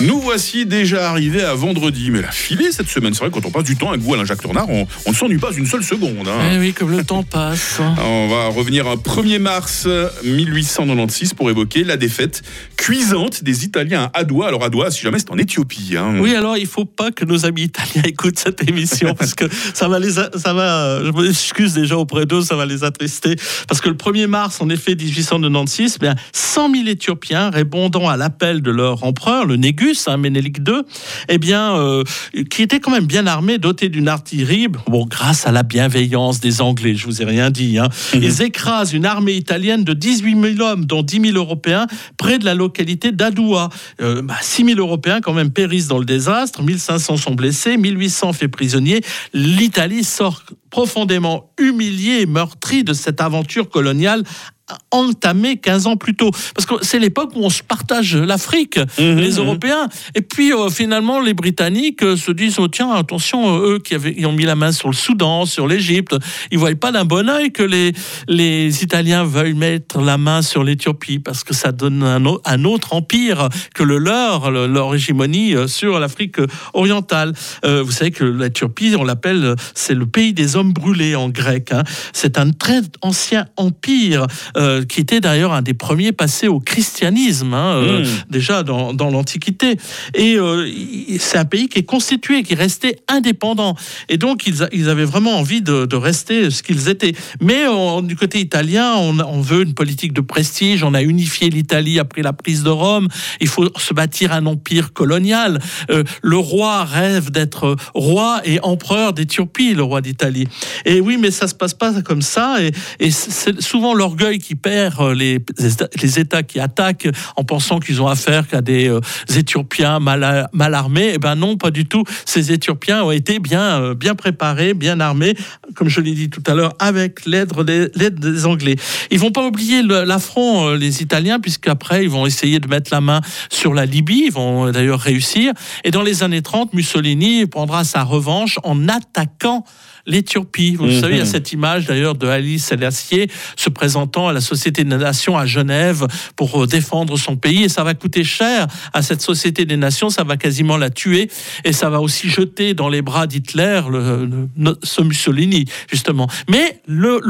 Nous voici déjà arrivés à vendredi, mais la filée cette semaine, c'est vrai, quand on passe du temps avec vous, Alain Jacques Tournard, on, on ne s'ennuie pas une seule seconde. hein. Eh oui, comme le temps passe. On va revenir à 1er mars 1896 pour évoquer la défaite cuisante des Italiens à Adoua. Alors Adoua, si jamais c'est en Éthiopie. hein. Oui, alors il faut pas que nos amis italiens écoutent cette émission parce que ça va les, a- ça va. Je m'excuse déjà auprès d'eux, ça va les attrister parce que le 1er mars, en effet, 1896, bien 100 000 Éthiopiens répondant à l'appel de leur empereur, le Négus, hein, Ménélique II, eh bien, euh, qui était quand même bien armé, doté d'une artillerie. Bon, grâce à la bienveillance des Anglais, je vous ai rien dit. Hein, Ils écrasent une armée italienne de 18 000 hommes, dont 10 000 Européens, près de la localité d'Adoua. Euh, bah, 6 000 Européens quand même périssent dans le désastre, 1500 sont blessés, 1800 faits prisonniers. L'Italie sort profondément humiliée et meurtrie de cette aventure coloniale entamée 15 ans plus tôt. Parce que c'est l'époque où on se partage l'Afrique, les Européens. Et puis euh, finalement, les Britanniques euh, se disent, oh, tiens, attention, euh, eux qui avaient, ils ont mis la main sur le Soudan, sur l'Égypte, ils ne voient pas d'un bon oeil que les, les Italiens veuillent mettre la main sur l'Éthiopie, parce que ça donne un, au- un autre empire que le leur, le- leur hégémonie sur l'Afrique orientale. Vous savez que l'Éthiopie, on l'appelle, c'est le pays des hommes brûlés en grec. hein. C'est un très ancien empire euh, qui était d'ailleurs un des premiers passés au christianisme, hein, euh, Mm. déjà dans, dans l'Antiquité. Et euh, c'est un pays qui est constitué, qui est resté indépendant. Et donc, ils, avaient vraiment envie de, de rester ce qu'ils étaient. Mais on- du côté italien, on, on veut une politique de prestige. On a unifié l'Italie après la prise de Rome. Il faut se bâtir un empire colonial. Le roi rêve d'être roi et empereur d'Éthiopie, le roi d'Italie. Et oui, mais ça se passe pas comme ça. Et, c'est souvent l'orgueil qui perd euh, les, États qui attaquent en pensant qu'ils ont affaire qu'à des euh, Éthiopiens mal, armés. Eh ben non, pas du tout. Ces Éthiopiens ont été bien, euh, bien préparés, bien armés, comme je l'ai dit tout à l'heure, avec l'aide des, Anglais. Ils vont pas oublier l'affront, euh, les Italiens, puisqu'après, ils vont essayer de mettre la main sur la Libye. Ils vont d'ailleurs réussir. Et dans les années 30, Mussolini prendra sa revanche en attaquant l'Éthiopie. Vous Mhm. savez, il y a cette image d'ailleurs de Alice Selassie se présentant à la Société des Nations à Genève pour euh, défendre son pays. Et ça va coûter cher à cette Société des Nations, ça va quasiment la tuer. Et ça va aussi jeter dans les bras d'Hitler le, ce Mussolini, justement. Mais le,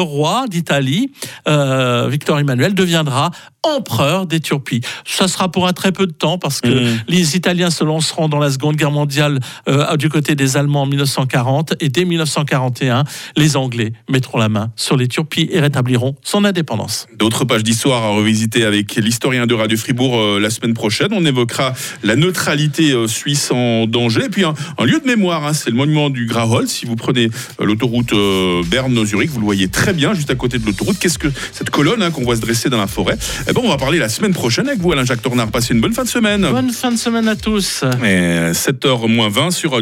roi d'Italie, euh, Victor Emmanuel, deviendra empereur d'Éthiopie. Ça sera pour un très peu de temps parce que Mhm. les Italiens se lanceront dans la Seconde Guerre mondiale euh, du côté des Allemands en 1940 et dès 1941, les Anglais mettront la main sur l'Éthiopie et rétabliront son indépendance. D'autres pages d'histoire à revisiter avec l'historien de Radio Fribourg euh, la semaine prochaine. On évoquera la neutralité euh, suisse en danger. Et puis un, un lieu de mémoire, hein, c'est le monument du Grahold. Si vous prenez euh, l'autoroute Berne-Zurich, vous le voyez très bien juste à côté de l'autoroute. Qu'est-ce que cette colonne hein, qu'on voit se dresser dans la forêt? Eh ben, on va parler la semaine prochaine avec vous, Alain Jacques Tornard. Passez une bonne fin de semaine. Bonne fin de semaine à tous. Et 7h moins 20 sur